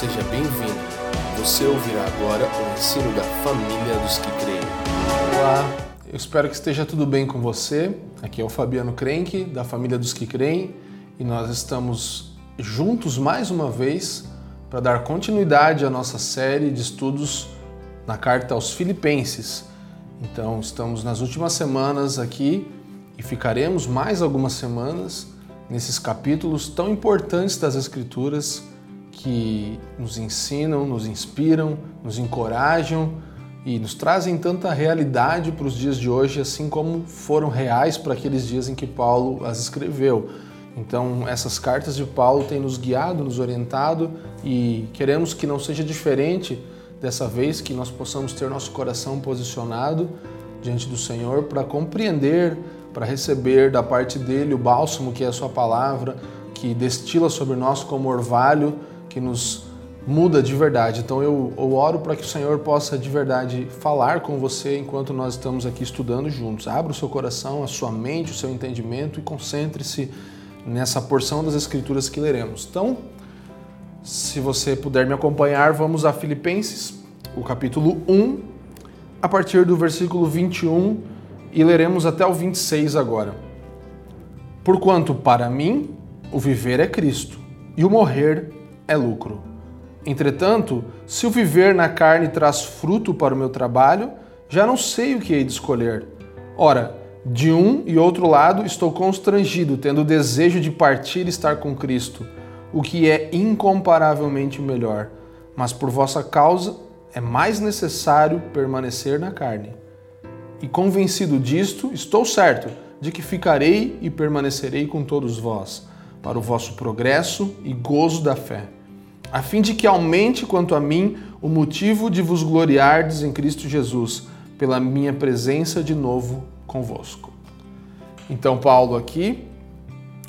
Seja bem-vindo. Você ouvirá agora o ensino da família dos que creem. Olá, eu espero que esteja tudo bem com você. Aqui é o Fabiano Crenque, da família dos que creem, e nós estamos juntos mais uma vez para dar continuidade à nossa série de estudos na carta aos Filipenses. Então, estamos nas últimas semanas aqui e ficaremos mais algumas semanas nesses capítulos tão importantes das Escrituras que nos ensinam, nos inspiram, nos encorajam e nos trazem tanta realidade para os dias de hoje, assim como foram reais para aqueles dias em que Paulo as escreveu. Então, essas cartas de Paulo têm nos guiado, nos orientado e queremos que não seja diferente dessa vez, que nós possamos ter nosso coração posicionado diante do Senhor para compreender, para receber da parte dele o bálsamo que é a Sua palavra, que destila sobre nós como orvalho que nos muda de verdade. Então eu, eu oro para que o Senhor possa de verdade falar com você enquanto nós estamos aqui estudando juntos. Abra o seu coração, a sua mente, o seu entendimento e concentre-se nessa porção das Escrituras que leremos. Então, se você puder me acompanhar, vamos a Filipenses, o capítulo 1, a partir do versículo 21 e leremos até o 26 agora. Porquanto para mim o viver é Cristo e o morrer é lucro. Entretanto, se o viver na carne traz fruto para o meu trabalho, já não sei o que hei de escolher. Ora, de um e outro lado estou constrangido, tendo o desejo de partir e estar com Cristo, o que é incomparavelmente melhor. Mas por vossa causa é mais necessário permanecer na carne. E convencido disto, estou certo de que ficarei e permanecerei com todos vós, para o vosso progresso e gozo da fé a fim de que aumente quanto a mim o motivo de vos gloriardes em Cristo Jesus, pela minha presença de novo convosco. Então, Paulo aqui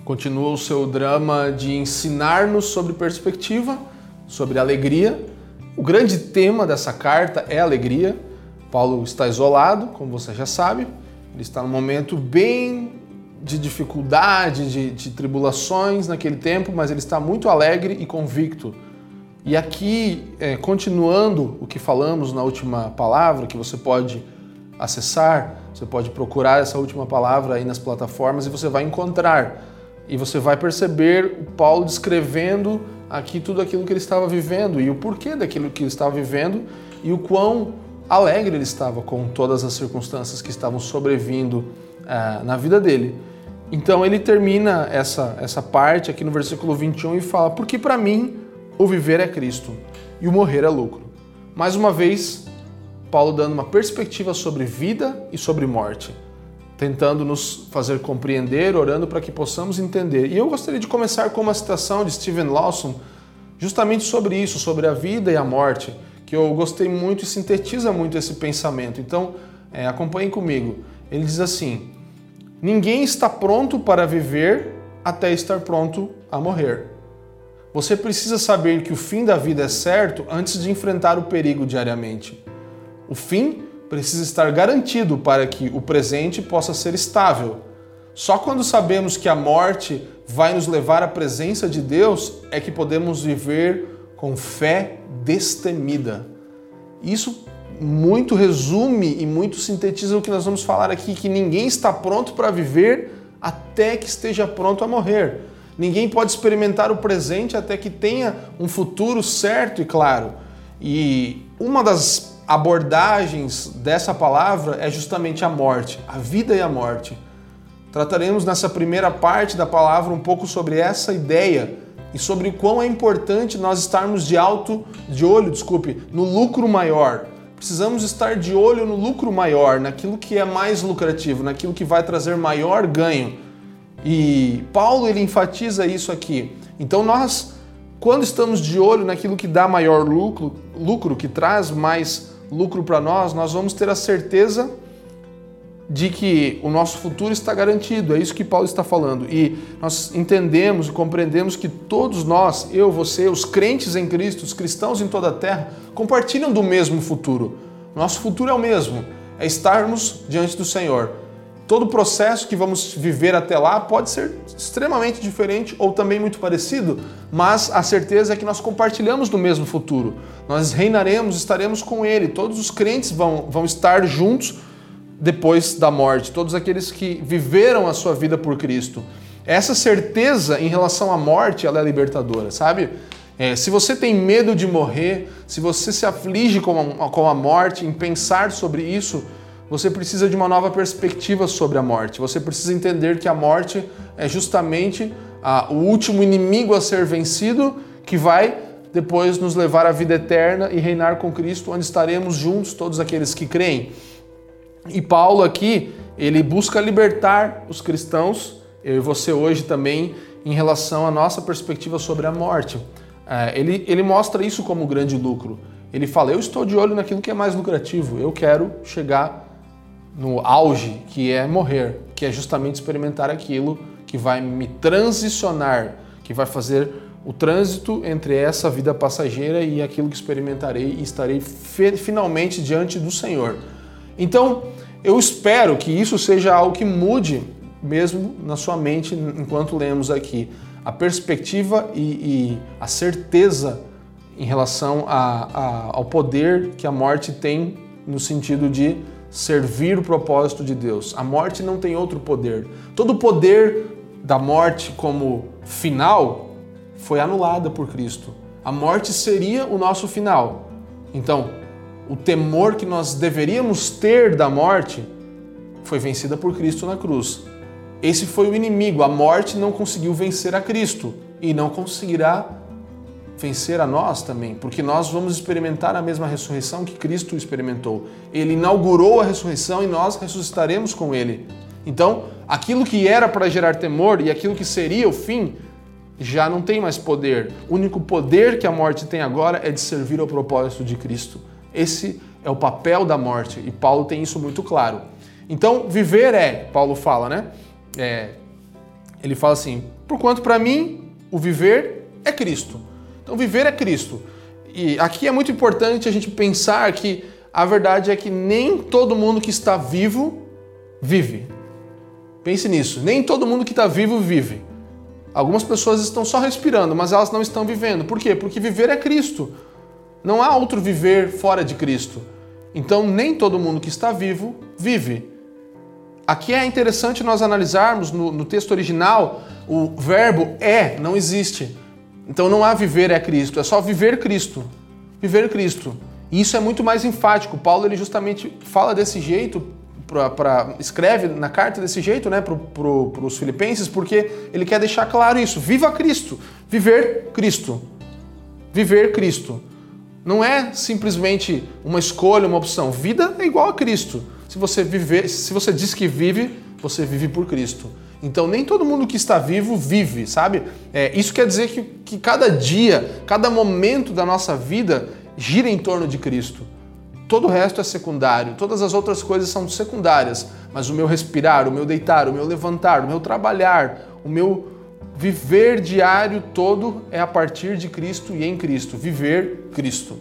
continua o seu drama de ensinar-nos sobre perspectiva, sobre alegria. O grande tema dessa carta é alegria. Paulo está isolado, como você já sabe, ele está num momento bem de dificuldade, de, de tribulações naquele tempo, mas ele está muito alegre e convicto e aqui, é, continuando o que falamos na última palavra, que você pode acessar, você pode procurar essa última palavra aí nas plataformas e você vai encontrar. E você vai perceber o Paulo descrevendo aqui tudo aquilo que ele estava vivendo e o porquê daquilo que ele estava vivendo e o quão alegre ele estava com todas as circunstâncias que estavam sobrevindo uh, na vida dele. Então ele termina essa, essa parte aqui no versículo 21 e fala: Porque para mim o viver é Cristo e o morrer é lucro. Mais uma vez, Paulo dando uma perspectiva sobre vida e sobre morte, tentando nos fazer compreender, orando para que possamos entender. E eu gostaria de começar com uma citação de Stephen Lawson, justamente sobre isso, sobre a vida e a morte, que eu gostei muito e sintetiza muito esse pensamento. Então, é, acompanhem comigo. Ele diz assim: Ninguém está pronto para viver até estar pronto a morrer. Você precisa saber que o fim da vida é certo antes de enfrentar o perigo diariamente. O fim precisa estar garantido para que o presente possa ser estável. Só quando sabemos que a morte vai nos levar à presença de Deus é que podemos viver com fé destemida. Isso muito resume e muito sintetiza o que nós vamos falar aqui: que ninguém está pronto para viver até que esteja pronto a morrer. Ninguém pode experimentar o presente até que tenha um futuro certo e claro. E uma das abordagens dessa palavra é justamente a morte, a vida e a morte. Trataremos nessa primeira parte da palavra um pouco sobre essa ideia e sobre o quão é importante nós estarmos de alto, de olho, desculpe, no lucro maior. Precisamos estar de olho no lucro maior, naquilo que é mais lucrativo, naquilo que vai trazer maior ganho e Paulo ele enfatiza isso aqui. Então nós, quando estamos de olho naquilo que dá maior lucro, lucro que traz mais lucro para nós, nós vamos ter a certeza de que o nosso futuro está garantido. É isso que Paulo está falando. E nós entendemos e compreendemos que todos nós, eu, você, os crentes em Cristo, os cristãos em toda a terra, compartilham do mesmo futuro. Nosso futuro é o mesmo, é estarmos diante do Senhor todo o processo que vamos viver até lá pode ser extremamente diferente ou também muito parecido, mas a certeza é que nós compartilhamos do mesmo futuro. Nós reinaremos, estaremos com Ele, todos os crentes vão, vão estar juntos depois da morte, todos aqueles que viveram a sua vida por Cristo. Essa certeza em relação à morte, ela é libertadora, sabe? É, se você tem medo de morrer, se você se aflige com a, com a morte, em pensar sobre isso, você precisa de uma nova perspectiva sobre a morte. Você precisa entender que a morte é justamente a, o último inimigo a ser vencido que vai depois nos levar à vida eterna e reinar com Cristo, onde estaremos juntos, todos aqueles que creem. E Paulo aqui, ele busca libertar os cristãos, eu e você hoje também, em relação à nossa perspectiva sobre a morte. É, ele, ele mostra isso como grande lucro. Ele fala: Eu estou de olho naquilo que é mais lucrativo, eu quero chegar no auge, que é morrer, que é justamente experimentar aquilo que vai me transicionar, que vai fazer o trânsito entre essa vida passageira e aquilo que experimentarei e estarei finalmente diante do Senhor. Então, eu espero que isso seja algo que mude mesmo na sua mente enquanto lemos aqui a perspectiva e, e a certeza em relação a, a, ao poder que a morte tem no sentido de servir o propósito de Deus. A morte não tem outro poder. Todo o poder da morte como final foi anulada por Cristo. A morte seria o nosso final. Então, o temor que nós deveríamos ter da morte foi vencida por Cristo na cruz. Esse foi o inimigo. A morte não conseguiu vencer a Cristo e não conseguirá vencer a nós também, porque nós vamos experimentar a mesma ressurreição que Cristo experimentou. Ele inaugurou a ressurreição e nós ressuscitaremos com ele. Então, aquilo que era para gerar temor e aquilo que seria o fim já não tem mais poder. O único poder que a morte tem agora é de servir ao propósito de Cristo. Esse é o papel da morte e Paulo tem isso muito claro. Então, viver é, Paulo fala, né? É, ele fala assim: porquanto para mim o viver é Cristo. Então, viver é Cristo. E aqui é muito importante a gente pensar que a verdade é que nem todo mundo que está vivo vive. Pense nisso. Nem todo mundo que está vivo vive. Algumas pessoas estão só respirando, mas elas não estão vivendo. Por quê? Porque viver é Cristo. Não há outro viver fora de Cristo. Então, nem todo mundo que está vivo vive. Aqui é interessante nós analisarmos no, no texto original o verbo é, não existe. Então não há viver é Cristo, é só viver Cristo. Viver Cristo. E isso é muito mais enfático. Paulo ele justamente fala desse jeito, pra, pra escreve na carta desse jeito né, para pro, os filipenses, porque ele quer deixar claro isso. Viva Cristo. Viver Cristo. Viver Cristo. Não é simplesmente uma escolha, uma opção. Vida é igual a Cristo. Se você viver, se você diz que vive, você vive por Cristo. Então nem todo mundo que está vivo vive, sabe? É, isso quer dizer que, que cada dia, cada momento da nossa vida gira em torno de Cristo. Todo o resto é secundário, todas as outras coisas são secundárias, mas o meu respirar, o meu deitar, o meu levantar, o meu trabalhar, o meu viver diário todo é a partir de Cristo e em Cristo. Viver Cristo.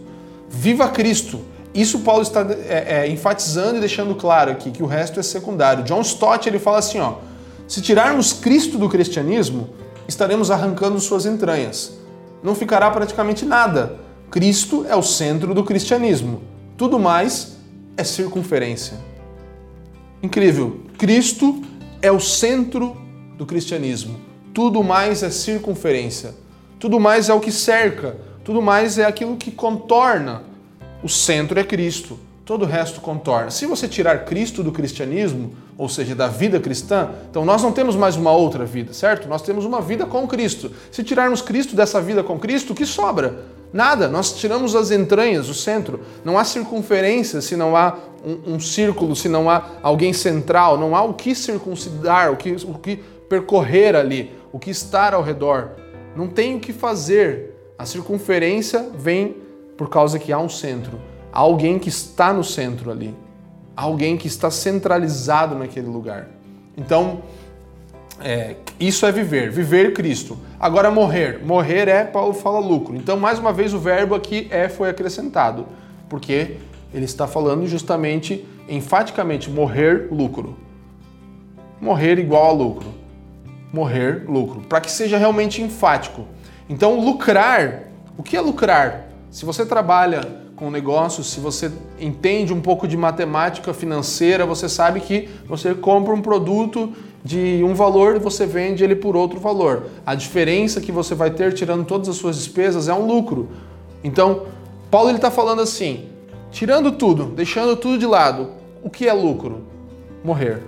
Viva Cristo! Isso Paulo está é, é, enfatizando e deixando claro aqui que o resto é secundário. John Stott ele fala assim, ó, se tirarmos Cristo do cristianismo, estaremos arrancando suas entranhas. Não ficará praticamente nada. Cristo é o centro do cristianismo. Tudo mais é circunferência. Incrível. Cristo é o centro do cristianismo. Tudo mais é circunferência. Tudo mais é o que cerca. Tudo mais é aquilo que contorna o centro é Cristo, todo o resto contorna. Se você tirar Cristo do cristianismo, ou seja, da vida cristã, então nós não temos mais uma outra vida, certo? Nós temos uma vida com Cristo. Se tirarmos Cristo dessa vida com Cristo, o que sobra? Nada. Nós tiramos as entranhas, o centro. Não há circunferência se não há um, um círculo, se não há alguém central, não há o que circuncidar, o que, o que percorrer ali, o que estar ao redor. Não tem o que fazer. A circunferência vem por causa que há um centro, alguém que está no centro ali, alguém que está centralizado naquele lugar. Então, é, isso é viver, viver Cristo. Agora morrer, morrer é, Paulo fala lucro. Então, mais uma vez, o verbo aqui é foi acrescentado, porque ele está falando justamente, enfaticamente, morrer lucro. morrer igual a lucro. Morrer, lucro. Para que seja realmente enfático. Então, lucrar, o que é lucrar? Se você trabalha com negócios, se você entende um pouco de matemática financeira, você sabe que você compra um produto de um valor e você vende ele por outro valor. A diferença que você vai ter tirando todas as suas despesas é um lucro. Então, Paulo está falando assim: tirando tudo, deixando tudo de lado, o que é lucro? Morrer.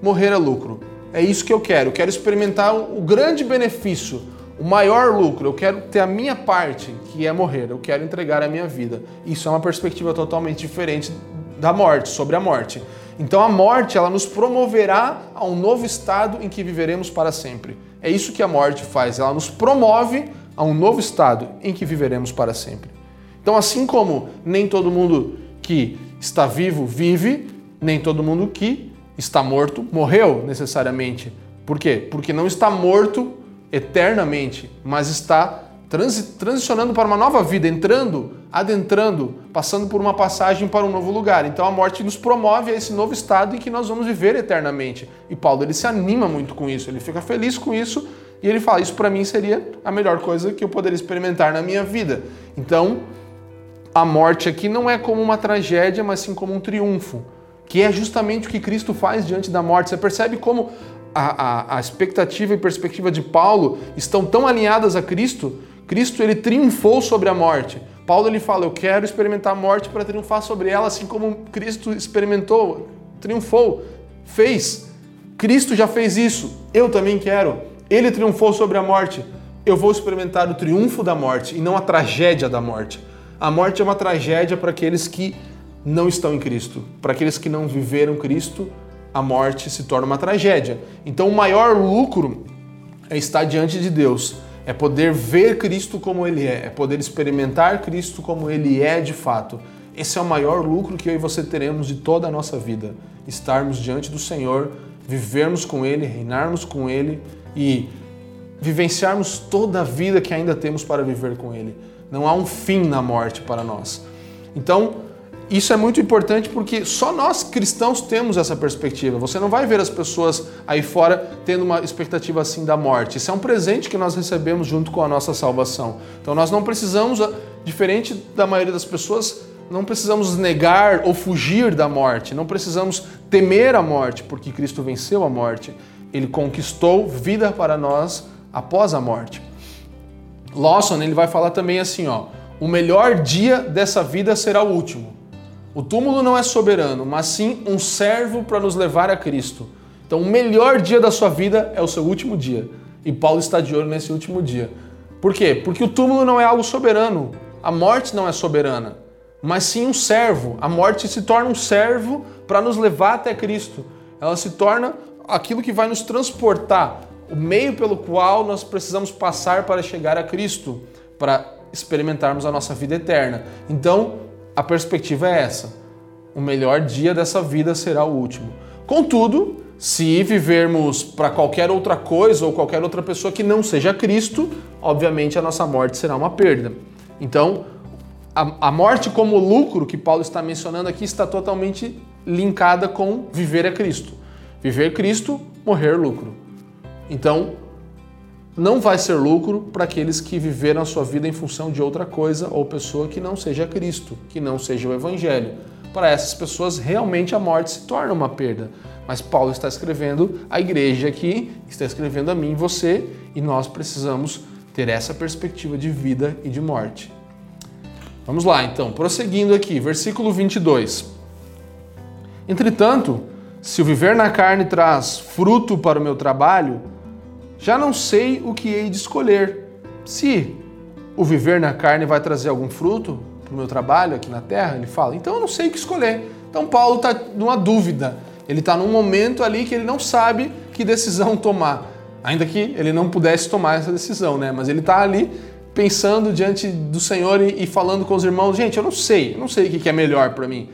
Morrer é lucro. É isso que eu quero. Eu quero experimentar o grande benefício o maior lucro, eu quero ter a minha parte, que é morrer, eu quero entregar a minha vida. Isso é uma perspectiva totalmente diferente da morte, sobre a morte. Então a morte, ela nos promoverá a um novo estado em que viveremos para sempre. É isso que a morte faz, ela nos promove a um novo estado em que viveremos para sempre. Então assim como nem todo mundo que está vivo vive, nem todo mundo que está morto morreu necessariamente. Por quê? Porque não está morto eternamente, mas está transi transicionando para uma nova vida, entrando, adentrando, passando por uma passagem para um novo lugar. Então a morte nos promove a esse novo estado em que nós vamos viver eternamente. E Paulo ele se anima muito com isso, ele fica feliz com isso e ele fala: Isso para mim seria a melhor coisa que eu poderia experimentar na minha vida. Então a morte aqui não é como uma tragédia, mas sim como um triunfo, que é justamente o que Cristo faz diante da morte. Você percebe como a, a, a expectativa e perspectiva de Paulo estão tão alinhadas a Cristo, Cristo ele triunfou sobre a morte. Paulo ele fala: Eu quero experimentar a morte para triunfar sobre ela, assim como Cristo experimentou, triunfou, fez. Cristo já fez isso, eu também quero. Ele triunfou sobre a morte. Eu vou experimentar o triunfo da morte e não a tragédia da morte. A morte é uma tragédia para aqueles que não estão em Cristo, para aqueles que não viveram Cristo a morte se torna uma tragédia. Então, o maior lucro é estar diante de Deus, é poder ver Cristo como Ele é, é poder experimentar Cristo como Ele é de fato. Esse é o maior lucro que eu e você teremos de toda a nossa vida. Estarmos diante do Senhor, vivermos com Ele, reinarmos com Ele e vivenciarmos toda a vida que ainda temos para viver com Ele. Não há um fim na morte para nós. Então, isso é muito importante porque só nós cristãos temos essa perspectiva. Você não vai ver as pessoas aí fora tendo uma expectativa assim da morte. Isso é um presente que nós recebemos junto com a nossa salvação. Então nós não precisamos, ah, diferente da maioria das pessoas, não precisamos negar ou fugir da morte. Não precisamos temer a morte, porque Cristo venceu a morte. Ele conquistou vida para nós após a morte. Lawson ele vai falar também assim, ó: o melhor dia dessa vida será o último. O túmulo não é soberano, mas sim um servo para nos levar a Cristo. Então, o melhor dia da sua vida é o seu último dia. E Paulo está de olho nesse último dia. Por quê? Porque o túmulo não é algo soberano. A morte não é soberana, mas sim um servo. A morte se torna um servo para nos levar até Cristo. Ela se torna aquilo que vai nos transportar, o meio pelo qual nós precisamos passar para chegar a Cristo, para experimentarmos a nossa vida eterna. Então, a perspectiva é essa. O melhor dia dessa vida será o último. Contudo, se vivermos para qualquer outra coisa ou qualquer outra pessoa que não seja Cristo, obviamente a nossa morte será uma perda. Então, a, a morte como lucro que Paulo está mencionando aqui está totalmente linkada com viver a Cristo. Viver Cristo, morrer lucro. Então, não vai ser lucro para aqueles que viveram a sua vida em função de outra coisa ou pessoa que não seja Cristo, que não seja o Evangelho. Para essas pessoas, realmente a morte se torna uma perda. Mas Paulo está escrevendo a igreja aqui, está escrevendo a mim e você, e nós precisamos ter essa perspectiva de vida e de morte. Vamos lá, então, prosseguindo aqui, versículo 22. Entretanto, se o viver na carne traz fruto para o meu trabalho, já não sei o que hei de escolher. Se o viver na carne vai trazer algum fruto para o meu trabalho aqui na terra, ele fala, então eu não sei o que escolher. Então Paulo está numa dúvida. Ele está num momento ali que ele não sabe que decisão tomar. Ainda que ele não pudesse tomar essa decisão, né? Mas ele está ali pensando diante do Senhor e, falando com os irmãos: gente, eu não sei, eu não sei o que é melhor para mim,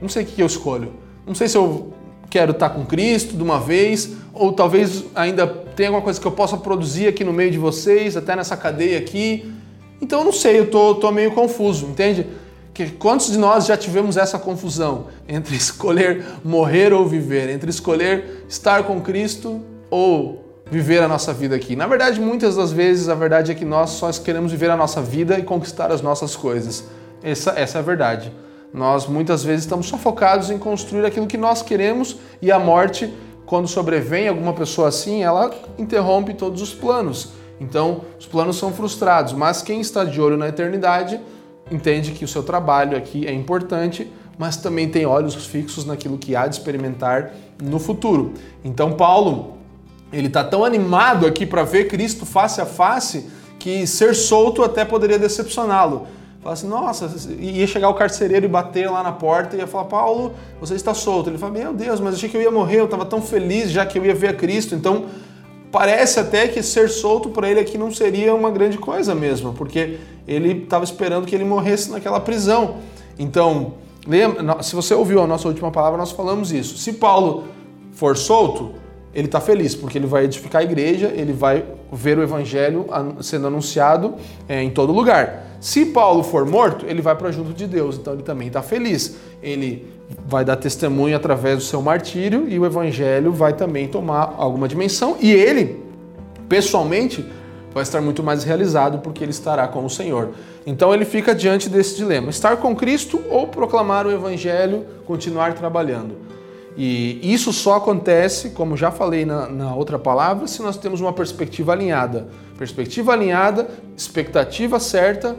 não sei o que eu escolho, não sei se eu quero estar com Cristo de uma vez, ou talvez ainda tenha alguma coisa que eu possa produzir aqui no meio de vocês, até nessa cadeia aqui. Então eu não sei, eu tô, tô meio confuso, entende? Que quantos de nós já tivemos essa confusão entre escolher morrer ou viver, entre escolher estar com Cristo ou viver a nossa vida aqui? Na verdade, muitas das vezes a verdade é que nós só queremos viver a nossa vida e conquistar as nossas coisas. Essa, essa é a verdade. Nós muitas vezes estamos só focados em construir aquilo que nós queremos e a morte, quando sobrevém alguma pessoa assim, ela interrompe todos os planos. Então, os planos são frustrados, mas quem está de olho na eternidade entende que o seu trabalho aqui é importante, mas também tem olhos fixos naquilo que há de experimentar no futuro. Então, Paulo, ele está tão animado aqui para ver Cristo face a face que ser solto até poderia decepcioná-lo. Fala assim, nossa, ia chegar o carcereiro e bater lá na porta e ia falar, Paulo, você está solto. Ele fala, meu Deus, mas achei que eu ia morrer, eu estava tão feliz já que eu ia ver a Cristo. Então, parece até que ser solto para ele aqui não seria uma grande coisa mesmo, porque ele estava esperando que ele morresse naquela prisão. Então, lembra, se você ouviu a nossa última palavra, nós falamos isso. Se Paulo for solto, ele está feliz, porque ele vai edificar a igreja, ele vai ver o evangelho sendo anunciado é, em todo lugar. Se Paulo for morto, ele vai para junto de Deus, então ele também está feliz. Ele vai dar testemunho através do seu martírio e o evangelho vai também tomar alguma dimensão e ele, pessoalmente, vai estar muito mais realizado porque ele estará com o Senhor. Então ele fica diante desse dilema: estar com Cristo ou proclamar o evangelho, continuar trabalhando. E isso só acontece, como já falei na, na, outra palavra, se nós temos uma perspectiva alinhada. Perspectiva alinhada, expectativa certa,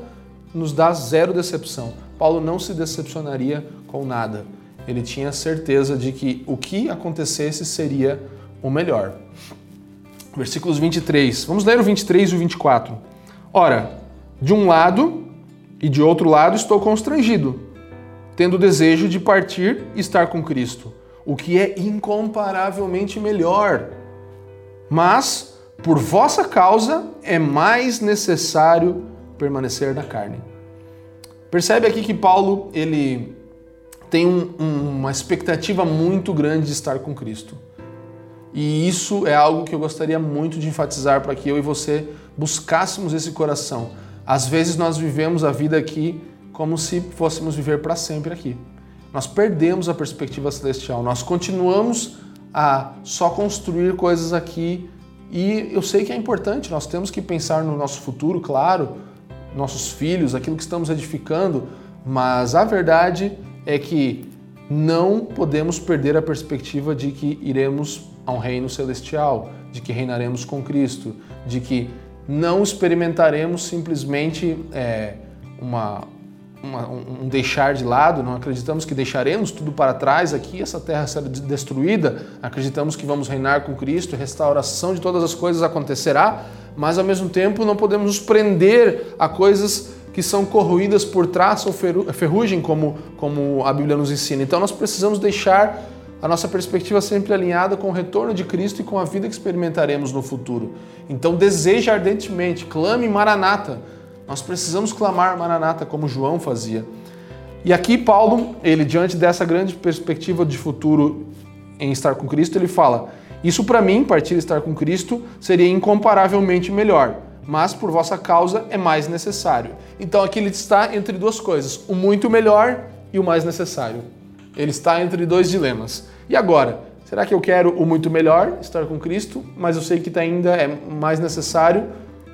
nos dá zero decepção. Paulo não se decepcionaria com nada. Ele tinha certeza de que o que acontecesse seria o melhor. Versículos 23. Vamos ler o 23 e o 24. Ora, de um lado e de outro lado estou constrangido, tendo o desejo de partir e estar com Cristo o que é incomparavelmente melhor. Mas, por vossa causa, é mais necessário permanecer na carne. Percebe aqui que Paulo ele tem um, um, uma expectativa muito grande de estar com Cristo. E isso é algo que eu gostaria muito de enfatizar para que eu e você buscássemos esse coração. Às vezes nós vivemos a vida aqui como se fôssemos viver para sempre aqui nós perdemos a perspectiva celestial. Nós continuamos a só construir coisas aqui. E eu sei que é importante, nós temos que pensar no nosso futuro, claro, nossos filhos, aquilo que estamos edificando, mas a verdade é que não podemos perder a perspectiva de que iremos a um reino celestial, de que reinaremos com Cristo, de que não experimentaremos simplesmente é, uma, uma, um deixar de lado, não acreditamos que deixaremos tudo para trás aqui, essa terra será destruída, acreditamos que vamos reinar com Cristo, restauração de todas as coisas acontecerá, mas ao mesmo tempo não podemos nos prender a coisas que são corroídas por traço ou ferrugem, como, como a Bíblia nos ensina. Então nós precisamos deixar a nossa perspectiva sempre alinhada com o retorno de Cristo e com a vida que experimentaremos no futuro. Então deseje ardentemente, clame Maranata, nós precisamos clamar Maranata como João fazia. E aqui Paulo, ele diante dessa grande perspectiva de futuro em estar com Cristo, ele fala: "Isso para mim, partir estar com Cristo, seria incomparavelmente melhor, mas por vossa causa é mais necessário". Então aqui ele está entre duas coisas, o muito melhor e o mais necessário. Ele está entre dois dilemas. E agora, será que eu quero o muito melhor, estar com Cristo, mas eu sei que ainda é mais necessário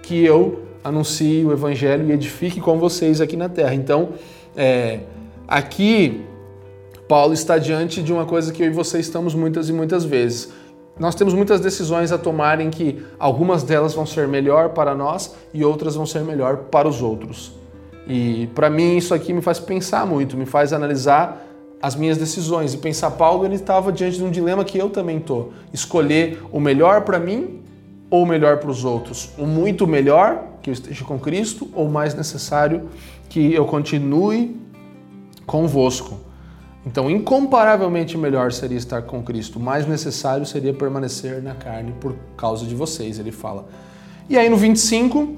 que eu anuncie o Evangelho e edifique com vocês aqui na terra. Então, é, aqui, Paulo está diante de uma coisa que eu e você estamos muitas e muitas vezes. Nós temos muitas decisões a tomar em que algumas delas vão ser melhor para nós e outras vão ser melhor para os outros. E para mim isso aqui me faz pensar muito, me faz analisar as minhas decisões e pensar Paulo ele estava diante de um dilema que eu também estou, escolher o melhor para mim ou o melhor para os outros, o muito melhor que eu esteja com Cristo ou mais necessário que eu continue convosco. Então, incomparavelmente melhor seria estar com Cristo, mais necessário seria permanecer na carne por causa de vocês, ele fala. E aí no 25,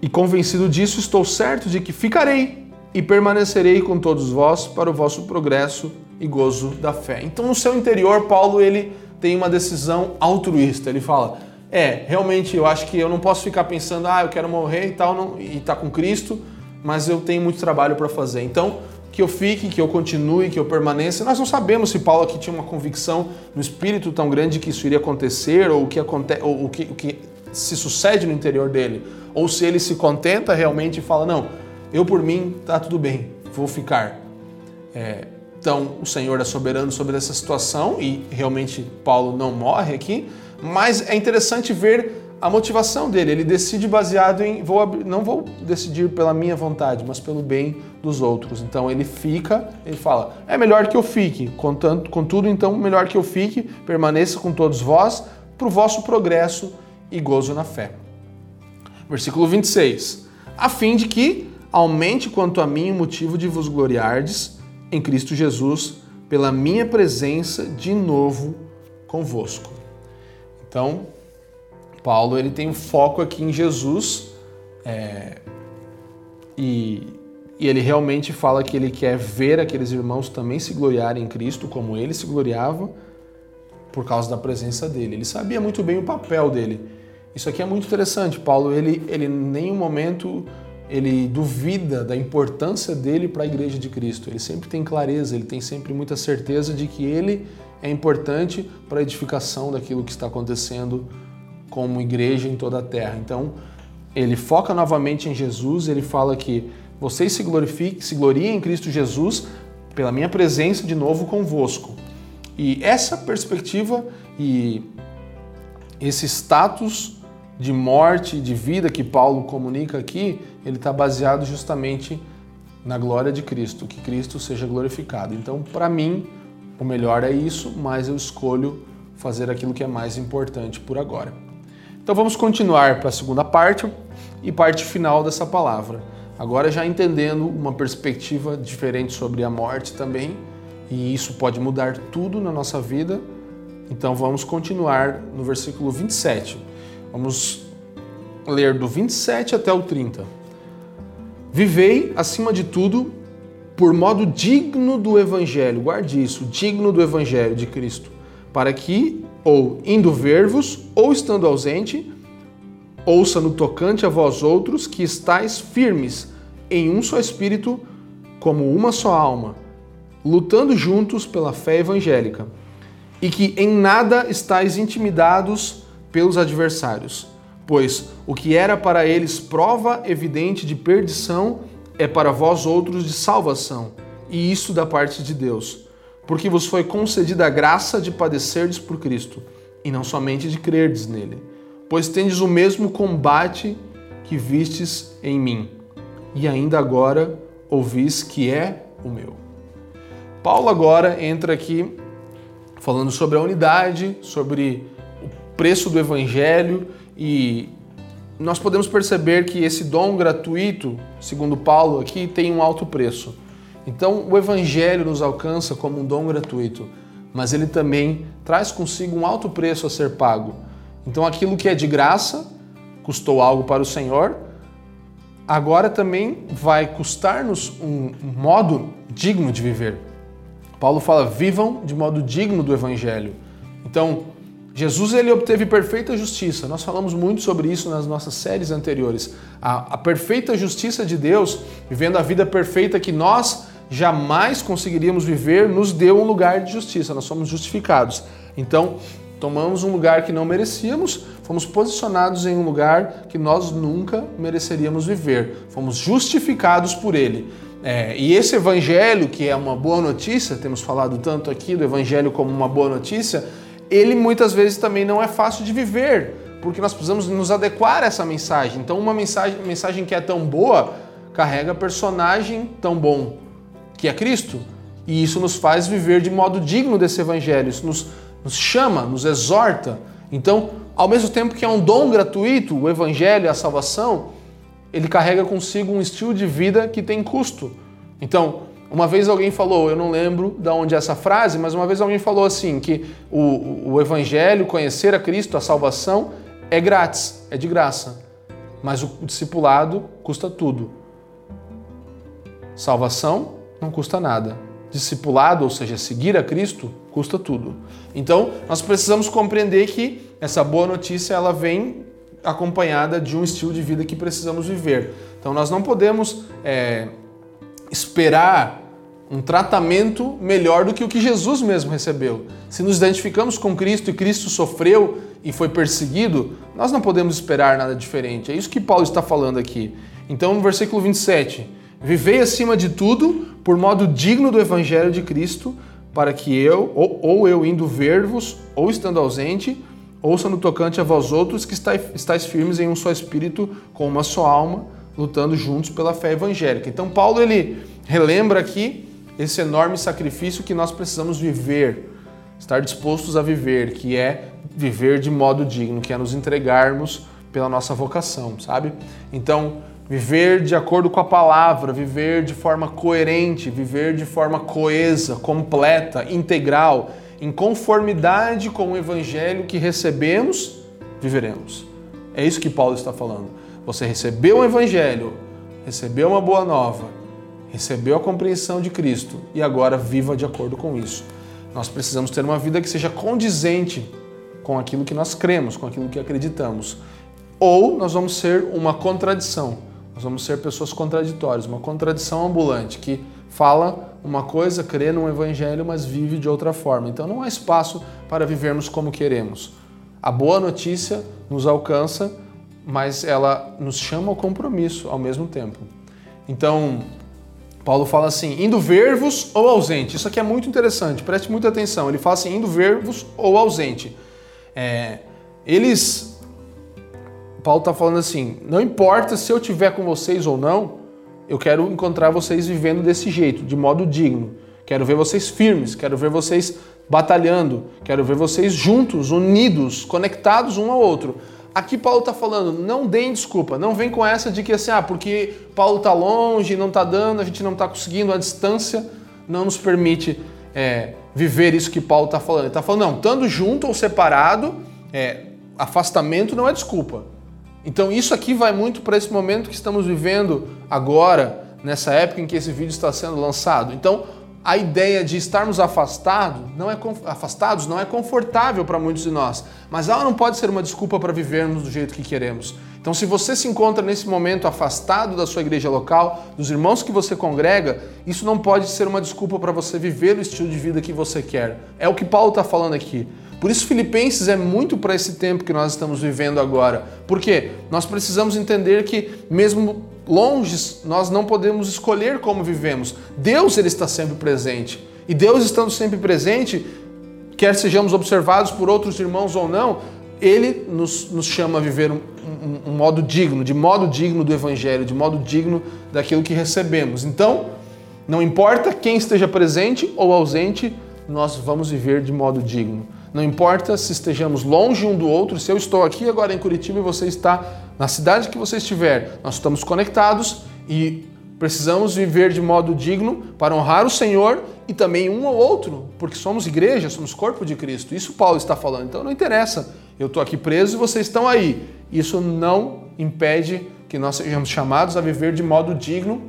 e convencido disso, estou certo de que ficarei e permanecerei com todos vós para o vosso progresso e gozo da fé. Então, no seu interior, Paulo ele tem uma decisão altruísta. Ele fala: é, realmente eu acho que eu não posso ficar pensando, ah, eu quero morrer e tal, não, e tá com Cristo, mas eu tenho muito trabalho para fazer. Então, que eu fique, que eu continue, que eu permaneça. Nós não sabemos se Paulo aqui tinha uma convicção no espírito tão grande que isso iria acontecer, ou o que, aconte ou o que, o que se sucede no interior dele, ou se ele se contenta realmente e fala: Não, eu por mim tá tudo bem, vou ficar. É, então, o Senhor é soberano sobre essa situação e realmente Paulo não morre aqui, mas é interessante ver a motivação dele. Ele decide baseado em vou não vou decidir pela minha vontade, mas pelo bem dos outros. Então ele fica, ele fala: é melhor que eu fique, contanto, contudo, então melhor que eu fique, permaneça com todos vós, para o vosso progresso e gozo na fé. Versículo 26. A fim de que aumente quanto a mim o motivo de vos gloriardes em Cristo Jesus, pela minha presença de novo convosco. Então, Paulo ele tem um foco aqui em Jesus é, e, e ele realmente fala que ele quer ver aqueles irmãos também se gloriarem em Cristo como ele se gloriava por causa da presença dele. Ele sabia muito bem o papel dele. Isso aqui é muito interessante. Paulo ele, ele em nenhum momento ele duvida da importância dele para a igreja de Cristo. Ele sempre tem clareza, ele tem sempre muita certeza de que ele é importante para a edificação daquilo que está acontecendo como igreja em toda a terra. Então, ele foca novamente em Jesus, ele fala que vocês se glorifiquem, se gloriem em Cristo Jesus pela minha presença de novo convosco. E essa perspectiva e esse status de morte e de vida que Paulo comunica aqui, ele está baseado justamente na glória de Cristo, que Cristo seja glorificado. Então, para mim, o melhor é isso, mas eu escolho fazer aquilo que é mais importante por agora. Então vamos continuar para a segunda parte e parte final dessa palavra. Agora já entendendo uma perspectiva diferente sobre a morte também, e isso pode mudar tudo na nossa vida. Então vamos continuar no versículo 27. Vamos ler do 27 até o 30. Vivei, acima de tudo, por modo digno do Evangelho, guarde isso, digno do Evangelho de Cristo, para que, ou indo ver-vos, ou estando ausente, ouça no tocante a vós outros que estáis firmes em um só espírito, como uma só alma, lutando juntos pela fé evangélica, e que em nada estáis intimidados pelos adversários, pois o que era para eles prova evidente de perdição é para vós outros de salvação, e isso da parte de Deus porque vos foi concedida a graça de padecerdes por Cristo, e não somente de crerdes nele. Pois tendes o mesmo combate que vistes em mim, e ainda agora ouvis que é o meu. Paulo agora entra aqui falando sobre a unidade, sobre o preço do evangelho e nós podemos perceber que esse dom gratuito, segundo Paulo aqui, tem um alto preço. Então, o Evangelho nos alcança como um dom gratuito, mas ele também traz consigo um alto preço a ser pago. Então, aquilo que é de graça custou algo para o Senhor, agora também vai custar-nos um modo digno de viver. Paulo fala: vivam de modo digno do Evangelho. Então, Jesus ele obteve perfeita justiça. Nós falamos muito sobre isso nas nossas séries anteriores. A, a perfeita justiça de Deus, vivendo a vida perfeita que nós jamais conseguiríamos viver, nos deu um lugar de justiça, nós somos justificados. Então, tomamos um lugar que não merecíamos, fomos posicionados em um lugar que nós nunca mereceríamos viver, fomos justificados por Ele. É, e esse evangelho, que é uma boa notícia, temos falado tanto aqui do evangelho como uma boa notícia, ele muitas vezes também não é fácil de viver, porque nós precisamos nos adequar a essa mensagem. Então, uma mensagem, mensagem que é tão boa carrega personagem tão bom que é Cristo. E isso nos faz viver de modo digno desse evangelho, isso nos, nos chama, nos exorta. Então, ao mesmo tempo que é um dom gratuito, o evangelho, a salvação, ele carrega consigo um estilo de vida que tem custo. Então, uma vez alguém falou, eu não lembro de onde é essa frase, mas uma vez alguém falou assim, que o, o evangelho, conhecer a Cristo, a salvação, é grátis, é de graça. Mas o discipulado custa tudo. Salvação não custa nada. Discipulado, ou seja, seguir a Cristo, custa tudo. Então, nós precisamos compreender que essa boa notícia ela vem acompanhada de um estilo de vida que precisamos viver. Então nós não podemos é, esperar um tratamento melhor do que o que Jesus mesmo recebeu. Se nos identificamos com Cristo e Cristo sofreu e foi perseguido, nós não podemos esperar nada diferente. É isso que Paulo está falando aqui. Então, no versículo 27, vivei acima de tudo por modo digno do evangelho de Cristo, para que eu, ou, ou eu indo ver-vos, ou estando ausente, ouça no tocante a vós outros que estáis firmes em um só espírito, com uma só alma, lutando juntos pela fé evangélica. Então, Paulo ele relembra aqui esse enorme sacrifício que nós precisamos viver, estar dispostos a viver, que é viver de modo digno, que é nos entregarmos pela nossa vocação, sabe? Então, viver de acordo com a palavra, viver de forma coerente, viver de forma coesa, completa, integral, em conformidade com o evangelho que recebemos, viveremos. É isso que Paulo está falando. Você recebeu o evangelho, recebeu uma boa nova, recebeu a compreensão de Cristo e agora viva de acordo com isso. Nós precisamos ter uma vida que seja condizente com aquilo que nós cremos, com aquilo que acreditamos. Ou nós vamos ser uma contradição, nós vamos ser pessoas contraditórias, uma contradição ambulante que fala uma coisa, crê num evangelho, mas vive de outra forma. Então não há espaço para vivermos como queremos. A boa notícia nos alcança, mas ela nos chama ao compromisso ao mesmo tempo. Então, Paulo fala assim, indo ver-vos ou ausente. Isso aqui é muito interessante, preste muita atenção. Ele fala assim, indo ver-vos ou ausente. É, eles. Paulo está falando assim: não importa se eu tiver com vocês ou não, eu quero encontrar vocês vivendo desse jeito, de modo digno. Quero ver vocês firmes, quero ver vocês batalhando, quero ver vocês juntos, unidos, conectados um ao outro. Aqui Paulo está falando, não deem desculpa, não vem com essa de que assim, ah, porque Paulo está longe, não está dando, a gente não está conseguindo, a distância não nos permite é, viver isso que Paulo está falando. Ele está falando, não, estando junto ou separado, é, afastamento não é desculpa. Então isso aqui vai muito para esse momento que estamos vivendo agora, nessa época em que esse vídeo está sendo lançado. Então a ideia de estarmos afastados não é, afastados não é confortável para muitos de nós, mas ela não pode ser uma desculpa para vivermos do jeito que queremos. Então, se você se encontra nesse momento afastado da sua igreja local, dos irmãos que você congrega, isso não pode ser uma desculpa para você viver o estilo de vida que você quer. É o que Paulo está falando aqui. Por isso, Filipenses é muito para esse tempo que nós estamos vivendo agora. Porque nós precisamos entender que, mesmo longe, nós não podemos escolher como vivemos. Deus ele está sempre presente. E Deus estando sempre presente, quer sejamos observados por outros irmãos ou não, ele nos, nos chama a viver um, um, um, modo digno, de modo digno do Evangelho, de modo digno daquilo que recebemos. Então, não importa quem esteja presente ou ausente, nós vamos viver de modo digno. Não importa se estejamos longe um do outro, se eu estou aqui agora em Curitiba e você está na cidade que você estiver, nós estamos conectados e precisamos viver de modo digno para honrar o Senhor e também um ao outro, porque somos igreja, somos corpo de Cristo. Isso Paulo está falando. Então não interessa, eu estou aqui preso e vocês estão aí. Isso não impede que nós sejamos chamados a viver de modo digno,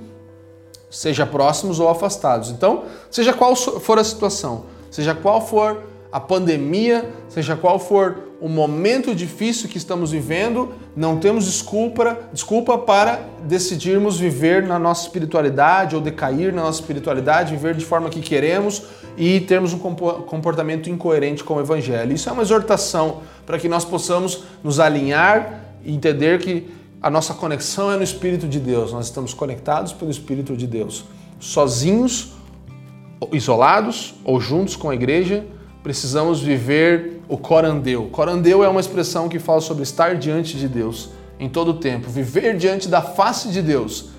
seja próximos ou afastados. Então, seja qual for a situação, seja qual for a pandemia, seja qual for o momento difícil que estamos vivendo, não temos desculpa, desculpa para decidirmos viver na nossa espiritualidade ou decair na nossa espiritualidade, viver de forma que queremos e termos um comportamento incoerente com o Evangelho. Isso é uma exortação para que nós possamos nos alinhar e entender que a nossa conexão é no Espírito de Deus, nós estamos conectados pelo Espírito de Deus. Sozinhos, isolados ou juntos com a igreja, precisamos viver o corandeu. Corandeu é uma expressão que fala sobre estar diante de Deus em todo o tempo, viver diante da face de Deus.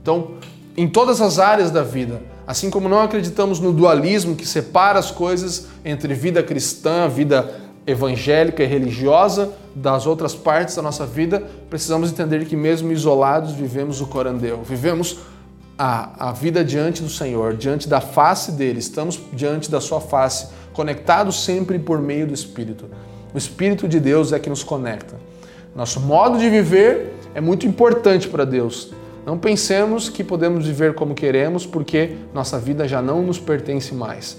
Então, em todas as áreas da vida, assim como não acreditamos no dualismo que separa as coisas entre vida cristã, vida evangélica e religiosa das outras partes da nossa vida, precisamos entender que mesmo isolados vivemos o corandeu, vivemos a, a vida diante do Senhor, diante da face dele, estamos diante da sua face conectados sempre por meio do Espírito. O Espírito de Deus é que nos conecta. Nosso modo de viver é muito importante para Deus. Não pensemos que podemos viver como queremos porque nossa vida já não nos pertence mais.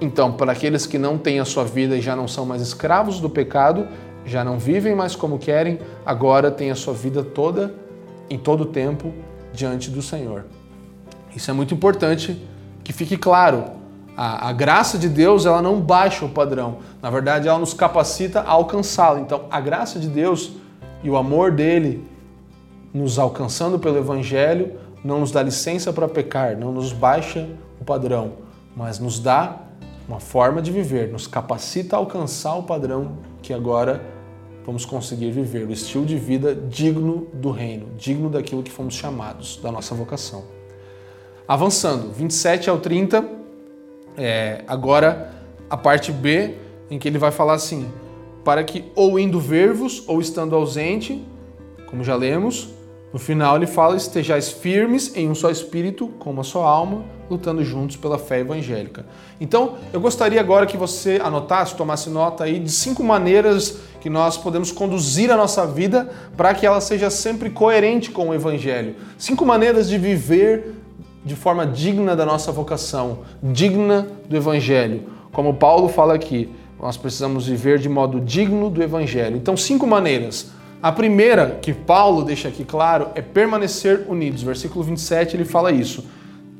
Então, para aqueles que não têm a sua vida e já não são mais escravos do pecado, já não vivem mais como querem, agora têm a sua vida toda, em todo o tempo, diante do Senhor. Isso é muito importante que fique claro. A, a, graça de Deus ela não baixa o padrão. Na verdade, ela nos capacita a alcançá-lo. Então, a graça de Deus e o amor dele nos alcançando pelo Evangelho não nos dá licença para pecar, não nos baixa o padrão, mas nos dá uma forma de viver, nos capacita a alcançar o padrão que agora vamos conseguir viver, o estilo de vida digno do reino, digno daquilo que fomos chamados, da nossa vocação. Avançando, 27 ao 30, é, agora a parte B, em que ele vai falar assim: para que ou indo ver-vos ou estando ausente, como já lemos, no final ele fala: estejais firmes em um só espírito, com uma só alma, lutando juntos pela fé evangélica. Então, eu gostaria agora que você anotasse, tomasse nota aí de cinco maneiras que nós podemos conduzir a nossa vida para que ela seja sempre coerente com o evangelho. Cinco maneiras de viver de forma digna da nossa vocação, digna do evangelho. Como Paulo fala aqui, nós precisamos viver de modo digno do evangelho. Então, cinco maneiras. A primeira, que Paulo deixa aqui claro, é permanecer unidos. Versículo 27 ele fala isso.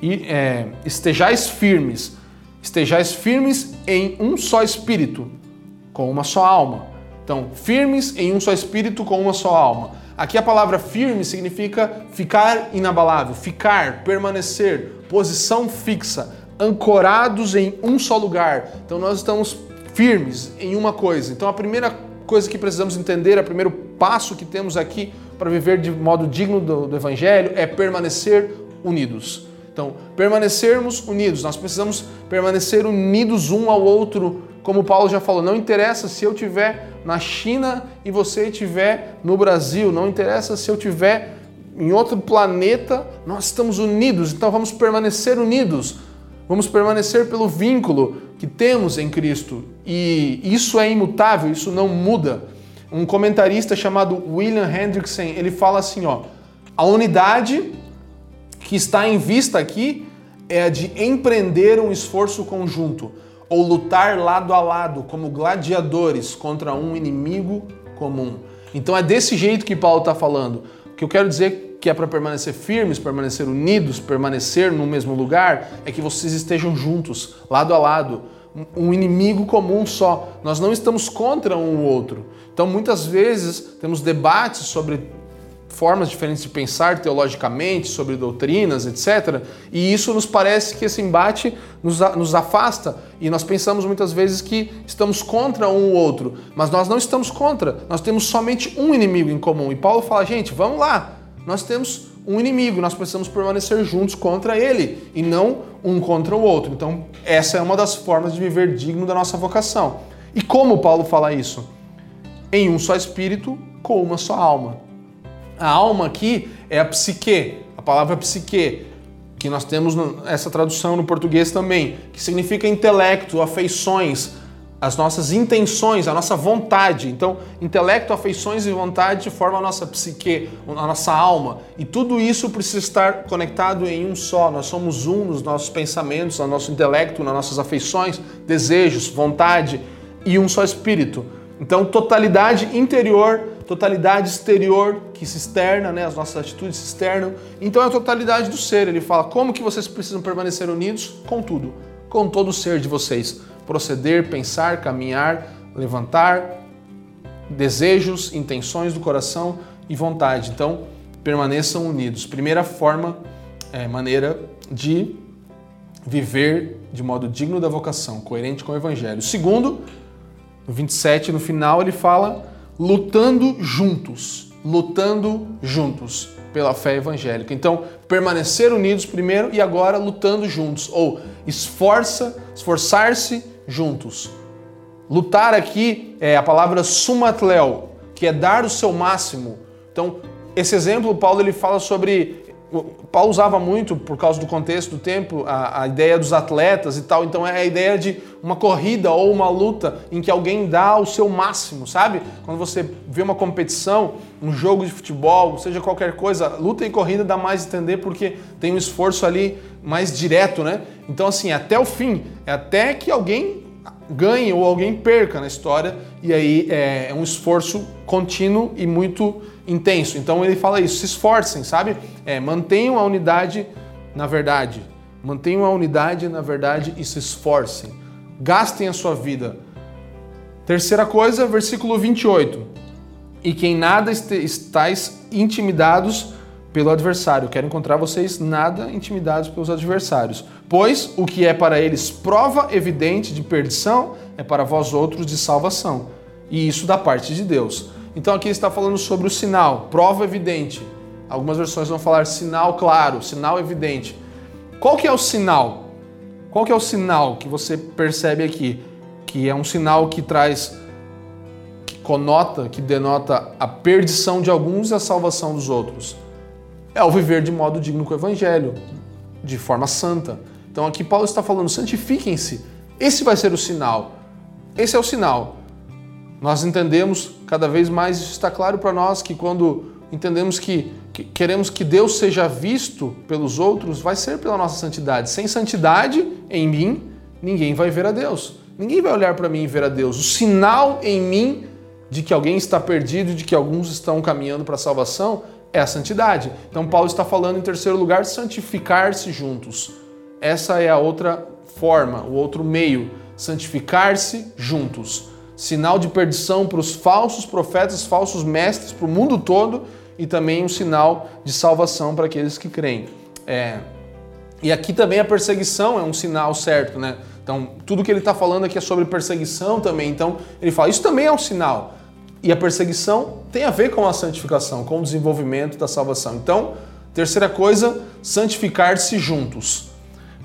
E é, estejais firmes, estejais firmes em um só espírito, com uma só alma. Então, firmes em um só espírito, com uma só alma. Aqui a palavra firme significa ficar inabalável, ficar, permanecer, posição fixa, ancorados em um só lugar. Então nós estamos firmes em uma coisa. Então a primeira coisa que precisamos entender, o primeiro passo que temos aqui para viver de modo digno do, do Evangelho é permanecer unidos. Então, permanecermos unidos, nós precisamos permanecer unidos um ao outro, como Paulo já falou. Não interessa se eu estiver na China e você estiver no Brasil, não interessa se eu estiver em outro planeta, nós estamos unidos, então vamos permanecer unidos. Vamos permanecer pelo vínculo que temos em Cristo. E isso é imutável, isso não muda. Um comentarista chamado William Hendrickson, ele fala assim, ó: a unidade que está em vista aqui é a de empreender um esforço conjunto ou lutar lado a lado como gladiadores contra um inimigo comum. Então é desse jeito que Paulo está falando. O que eu quero dizer que é para permanecer firmes, permanecer unidos, permanecer no mesmo lugar, é que vocês estejam juntos, lado a lado, um inimigo comum só. Nós não estamos contra um outro. Então, muitas vezes, temos debates sobre formas diferentes de pensar teologicamente, sobre doutrinas, etc. E isso nos parece que esse embate nos, nos afasta e nós pensamos muitas vezes que estamos contra um ou outro, mas nós não estamos contra, nós temos somente um inimigo em comum. E Paulo fala, gente, vamos lá, nós temos um inimigo, nós precisamos permanecer juntos contra ele e não um contra o outro. Então, essa é uma das formas de viver digno da nossa vocação. E como Paulo fala isso? Em um só espírito, com uma só alma. A alma aqui é a psique, a palavra psique, que nós temos essa tradução no português também, que significa intelecto, afeições, as nossas intenções, a nossa vontade. Então, intelecto, afeições e vontade formam a nossa psique, a nossa alma. E tudo isso precisa estar conectado em um só. Nós somos um nos nossos pensamentos, no nosso intelecto, nas nossas afeições, desejos, vontade e um só espírito. Então, totalidade interior, totalidade exterior que se externa, né? as nossas atitudes se externam. Então, é a totalidade do ser. Ele fala como que vocês precisam permanecer unidos com tudo, com todo o ser de vocês. Proceder, pensar, caminhar, levantar, desejos, intenções do coração e vontade. Então, permaneçam unidos. Primeira forma, é, maneira de viver de modo digno da vocação, coerente com o Evangelho. Segundo, no 27, no final, ele fala lutando juntos, lutando juntos pela fé evangélica. Então, permanecer unidos primeiro e agora lutando juntos, ou esforça, esforçar-se juntos. Lutar aqui é a palavra sumatleo, que é dar o seu máximo. Então, esse exemplo, Paulo ele fala sobre Paulo usava muito, por causa do contexto do tempo, a, a, ideia dos atletas e tal. Então é a ideia de uma corrida ou uma luta em que alguém dá o seu máximo, sabe? Quando você vê uma competição, um jogo de futebol, seja qualquer coisa, luta e corrida dá mais entender porque tem um esforço ali mais direto, né? Então, assim, até o fim, é até que alguém ganhe ou alguém perca na história, e aí é, é um esforço contínuo e muito intenso. Então ele fala isso, se esforcem, sabe? É, mantenham a unidade na verdade. Mantenham a unidade na verdade e se esforcem. Gastem a sua vida. Terceira coisa, versículo 28. E que em nada estáis intimidados pelo adversário. Quero encontrar vocês nada intimidados pelos adversários. Pois o que é para eles prova evidente de perdição é para vós outros de salvação. E isso da parte de Deus. Então aqui está falando sobre o sinal, prova evidente. Algumas versões vão falar sinal claro, sinal evidente. Qual que é o sinal? Qual que é o sinal que você percebe aqui? Que é um sinal que traz, que conota, que denota a perdição de alguns e a salvação dos outros é o viver de modo digno com o Evangelho, de forma santa. Então aqui Paulo está falando: santifiquem-se. Esse vai ser o sinal. Esse é o sinal. Nós entendemos cada vez mais, isso está claro para nós, que quando entendemos que, que, queremos que Deus seja visto pelos outros, vai ser pela nossa santidade. Sem santidade em mim, ninguém vai ver a Deus. Ninguém vai olhar para mim e ver a Deus. O sinal em mim de que alguém está perdido, de que alguns estão caminhando para a salvação, é a santidade. Então, Paulo está falando, em terceiro lugar, santificar-se juntos. Essa é a outra forma, o outro meio, santificar-se juntos. Sinal de perdição para os falsos profetas, falsos mestres, para o mundo todo e também um sinal de salvação para aqueles que creem. É... E aqui também a perseguição é um sinal certo, né? Então, tudo que ele está falando aqui é sobre perseguição também. Então, ele fala, isso também é um sinal. E a perseguição tem a ver com a santificação, com o desenvolvimento da salvação. Então, terceira coisa, santificar-se juntos.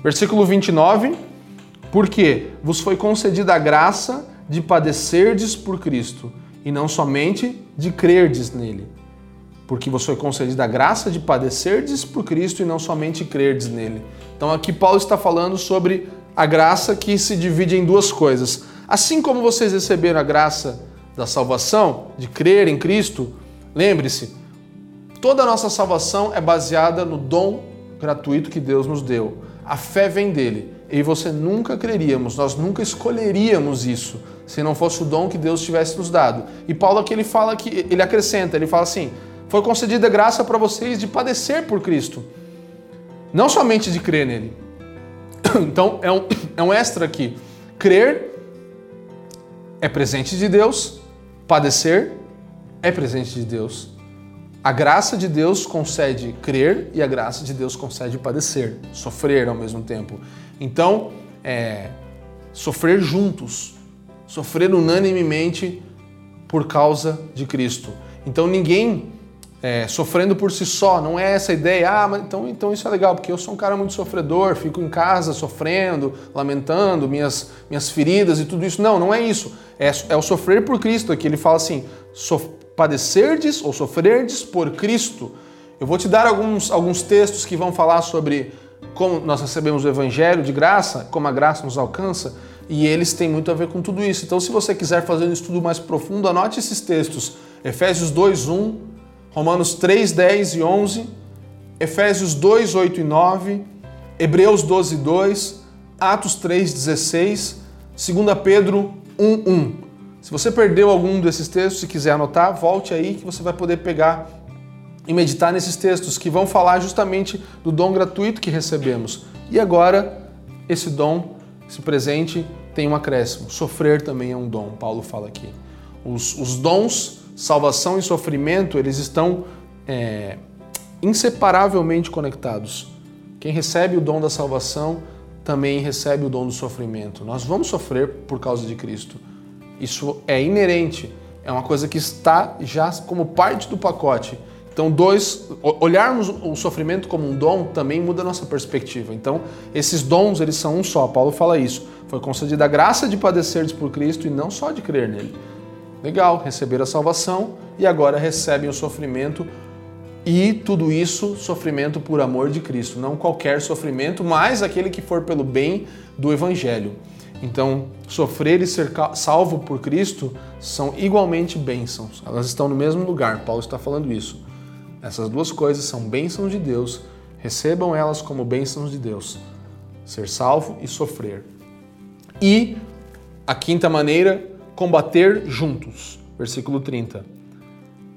Versículo 29, porque vos foi concedida a graça de padecerdes por Cristo, e não somente de crerdes nele. Porque vos foi concedida a graça de padecerdes por Cristo e não somente crerdes nele. Então aqui Paulo está falando sobre a graça que se divide em duas coisas. Assim como vocês receberam a graça da salvação, de crer em Cristo, lembre-se, toda a nossa salvação é baseada no dom gratuito que Deus nos deu. A fé vem dele. E você nunca creríamos, nós nunca escolheríamos isso se não fosse o dom que Deus tivesse nos dado. E Paulo aqui ele fala que ele acrescenta, ele fala assim: foi concedida graça para vocês de padecer por Cristo, não somente de crer nele. Então é um, é um extra aqui. Crer é presente de Deus, Padecer é presente de Deus. A graça de Deus concede crer e a graça de Deus concede padecer, sofrer ao mesmo tempo. Então, é, sofrer juntos, sofrer unanimemente por causa de Cristo. Então, ninguém é, sofrendo por si só, não é essa ideia, ah, mas então, então isso é legal, porque eu sou um cara muito sofredor, fico em casa sofrendo, lamentando minhas, minhas feridas e tudo isso. Não, não é isso. É, é o sofrer por Cristo aqui. Ele fala assim: padecerdes ou sofrerdes por Cristo. Eu vou te dar alguns, alguns textos que vão falar sobre como nós recebemos o Evangelho de graça, como a graça nos alcança, e eles têm muito a ver com tudo isso. Então, se você quiser fazer um estudo mais profundo, anote esses textos. Efésios 2, 1, Romanos 3, 10 e 11, Efésios 2, 8 e 9, Hebreus 12, 2, Atos 3, 16, 2 Pedro 1, 1. Se você perdeu algum desses textos, se quiser anotar, volte aí que você vai poder pegar e meditar nesses textos que vão falar justamente do dom gratuito que recebemos. E agora, esse dom, esse presente, tem um acréscimo. Sofrer também é um dom, Paulo fala aqui. Os, os dons salvação e sofrimento, eles estão é, inseparavelmente conectados. Quem recebe o dom da salvação também recebe o dom do sofrimento. Nós vamos sofrer por causa de Cristo. Isso é inerente, é uma coisa que está já como parte do pacote. Então, dois, olharmos o sofrimento como um dom também muda a nossa perspectiva. Então, esses dons, eles são um só. Paulo fala isso. Foi concedida a graça de padecer por Cristo e não só de crer nele. Legal, receberam a salvação e agora recebem o sofrimento e tudo isso sofrimento por amor de Cristo, não qualquer sofrimento, mas aquele que for pelo bem do evangelho. Então, sofrer e ser salvo por Cristo são igualmente bênçãos. Elas estão no mesmo lugar. Paulo está falando isso. Essas duas coisas são bênçãos de Deus. Recebam elas como bênçãos de Deus. Ser salvo e sofrer. E A quinta maneira, combater juntos. Versículo 30.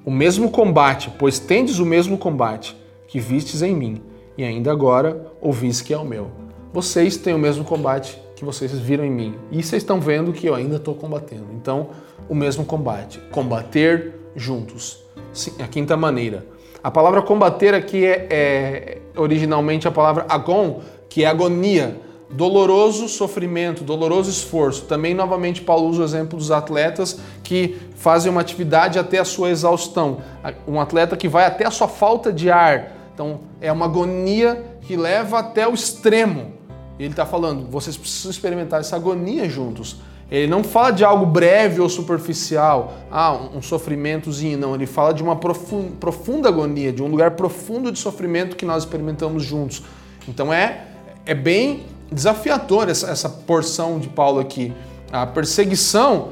O mesmo combate, pois tendes o mesmo combate que vistes em mim, e ainda agora ouvis que é o meu. Vocês têm o mesmo combate que vocês viram em mim, e vocês estão vendo que eu ainda estou combatendo. Então, o mesmo combate, combater juntos. Sim, a quinta maneira. A palavra combater aqui é, é originalmente a palavra agon, que é agonia, doloroso sofrimento, doloroso esforço. Também, novamente, Paulo usa o exemplo dos atletas que fazem uma atividade até a sua exaustão. Um atleta que vai até a sua falta de ar. Então, é uma agonia que leva até o extremo. Ele está falando, vocês precisam experimentar essa agonia juntos. Ele não fala de algo breve ou superficial, ah, um sofrimentozinho, não. Ele fala de uma profunda, agonia, de um lugar profundo de sofrimento que nós experimentamos juntos. Então é, é bem desafiador essa, essa porção de Paulo aqui. A perseguição,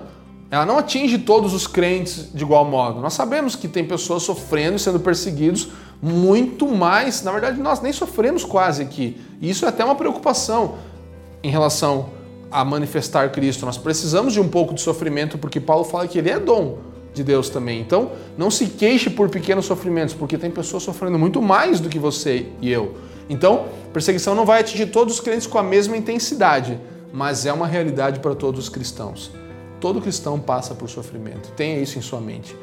ela não atinge todos os crentes de igual modo. Nós sabemos que tem pessoas sofrendo e sendo perseguidos muito mais. Na verdade, nós nem sofremos quase aqui. Isso é até uma preocupação em relação a manifestar Cristo. Nós precisamos de um pouco de sofrimento, porque Paulo fala que ele é dom de Deus também. Então, não se queixe por pequenos sofrimentos, porque tem pessoas sofrendo muito mais do que você e eu. Então, perseguição não vai atingir todos os crentes com a mesma intensidade, mas é uma realidade para todos os cristãos. Todo cristão passa por sofrimento. Tenha isso em sua mente.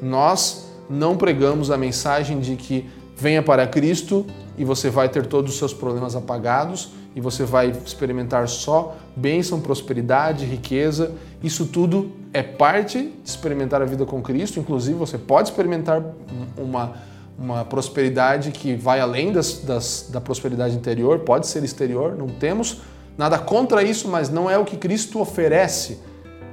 Nós não pregamos a mensagem de que venha para Cristo e você vai ter todos os seus problemas apagados e você vai experimentar só bênção, prosperidade, riqueza. Isso tudo é parte de experimentar a vida com Cristo. Inclusive, você pode experimentar uma, uma prosperidade que vai além das, das, da prosperidade interior, pode ser exterior, não temos nada contra isso, mas não é o que Cristo oferece.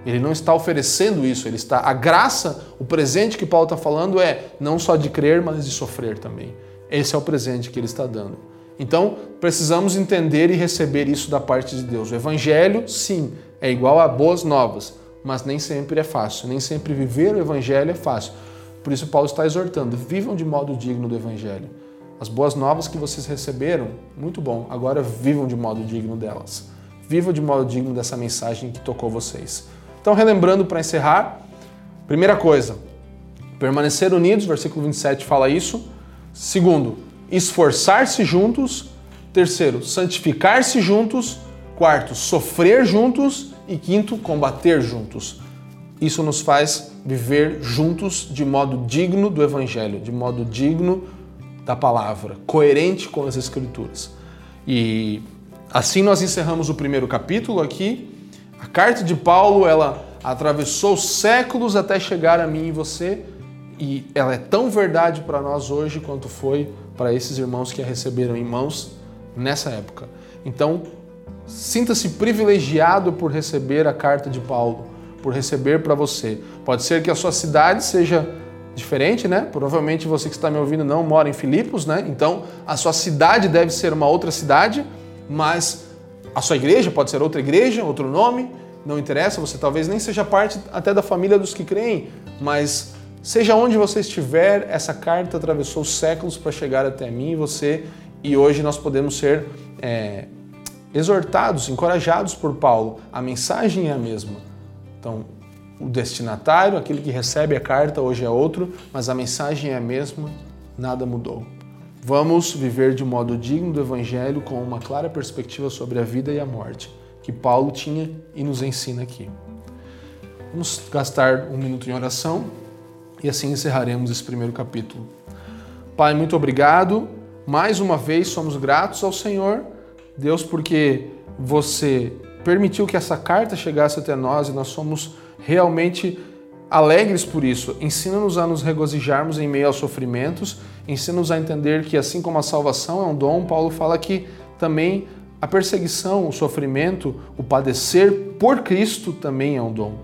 Ele não está oferecendo isso, ele está. A graça, o presente que Paulo está falando é não só de crer, mas de sofrer também. Esse é o presente que ele está dando. Então, precisamos entender e receber isso da parte de Deus. O Evangelho, sim, é igual a boas novas, mas nem sempre é fácil. Nem sempre viver o Evangelho é fácil. Por isso, Paulo está exortando: vivam de modo digno do Evangelho. As boas novas que vocês receberam, muito bom, agora vivam de modo digno delas. Vivam de modo digno dessa mensagem que tocou vocês. Então, relembrando para encerrar, primeira coisa, permanecer unidos, versículo 27 fala isso. Segundo, esforçar-se juntos. Terceiro, santificar-se juntos. Quarto, sofrer juntos. E quinto, combater juntos. Isso nos faz viver juntos de modo digno do Evangelho, de modo digno da palavra, coerente com as Escrituras. E assim nós encerramos o primeiro capítulo aqui. A carta de Paulo, ela atravessou séculos até chegar a mim e você, e ela é tão verdade para nós hoje quanto foi para esses irmãos que a receberam em mãos nessa época. Então, sinta-se privilegiado por receber a carta de Paulo, por receber para você. Pode ser que a sua cidade seja diferente, né? Provavelmente você que está me ouvindo não mora em Filipos, né? Então, a sua cidade deve ser uma outra cidade, mas a sua igreja pode ser outra igreja, outro nome, não interessa, você talvez nem seja parte até da família dos que creem, mas Seja onde você estiver, essa carta atravessou séculos para chegar até mim e você, e hoje nós podemos ser é, exortados, encorajados por Paulo. A mensagem é a mesma. Então, o destinatário, aquele que recebe a carta, hoje é outro, mas a mensagem é a mesma, nada mudou. Vamos viver de modo digno do Evangelho com uma clara perspectiva sobre a vida e a morte, que Paulo tinha e nos ensina aqui. Vamos gastar um minuto em oração e assim encerraremos esse primeiro capítulo. Pai, muito obrigado. Mais uma vez somos gratos ao Senhor, Deus, porque você permitiu que essa carta chegasse até nós e nós somos realmente alegres por isso. Ensina-nos a nos regozijarmos em meio aos sofrimentos, ensina-nos a entender que assim como a salvação é um dom, Paulo fala que também a perseguição, o sofrimento, o padecer por Cristo também é um dom.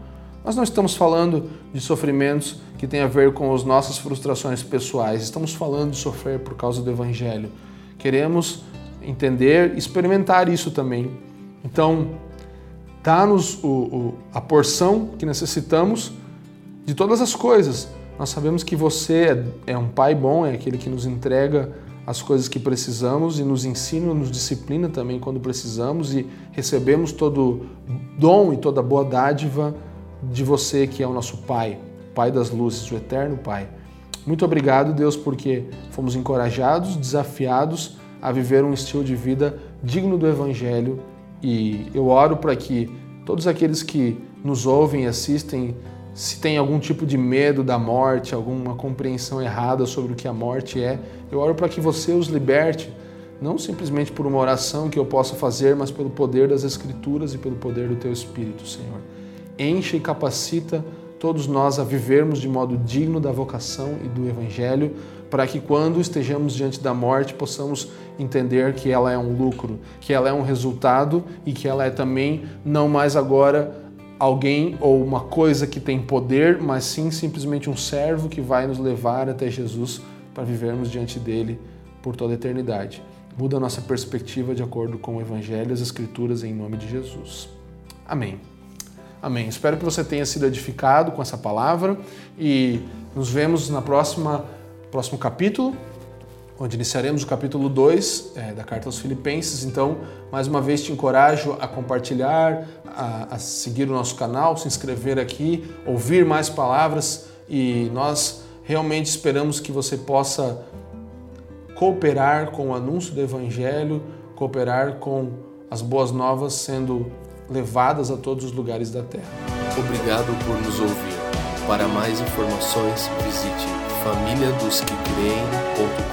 Nós não estamos falando de sofrimentos que têm a ver com as nossas frustrações pessoais, estamos falando de sofrer por causa do Evangelho. Queremos entender, experimentar isso também. Então, dá-nos a porção que necessitamos de todas as coisas. Nós sabemos que você é, é um pai bom, é aquele que nos entrega as coisas que precisamos e nos ensina, nos disciplina também quando precisamos e recebemos todo dom e toda boa dádiva de você que é o nosso Pai, Pai das luzes, o eterno Pai. Muito obrigado, Deus, porque fomos encorajados, desafiados a viver um estilo de vida digno do Evangelho e eu oro para que todos aqueles que nos ouvem e assistem, se tem algum tipo de medo da morte, alguma compreensão errada sobre o que a morte é, eu oro para que você os liberte, não simplesmente por uma oração que eu possa fazer, mas pelo poder das Escrituras e pelo poder do Teu Espírito, Senhor. Enche e capacita todos nós a vivermos de modo digno da vocação e do Evangelho, para que quando estejamos diante da morte possamos entender que ela é um lucro, que ela é um resultado e que ela é também não mais agora alguém ou uma coisa que tem poder, mas sim simplesmente um servo que vai nos levar até Jesus para vivermos diante dele por toda a eternidade. Muda a nossa perspectiva de acordo com o Evangelho e as Escrituras em nome de Jesus. Amém. Amém. Espero que você tenha sido edificado com essa palavra e nos vemos na próxima próximo capítulo, onde iniciaremos o capítulo 2 é, da carta aos Filipenses. Então, mais uma vez te encorajo a compartilhar, a, a seguir o nosso canal, se inscrever aqui, ouvir mais palavras e nós realmente esperamos que você possa cooperar com o anúncio do Evangelho, cooperar com as boas novas sendo levadas a todos os lugares da terra. Obrigado por nos ouvir. Para mais informações, visite famíliadosquecreem.com.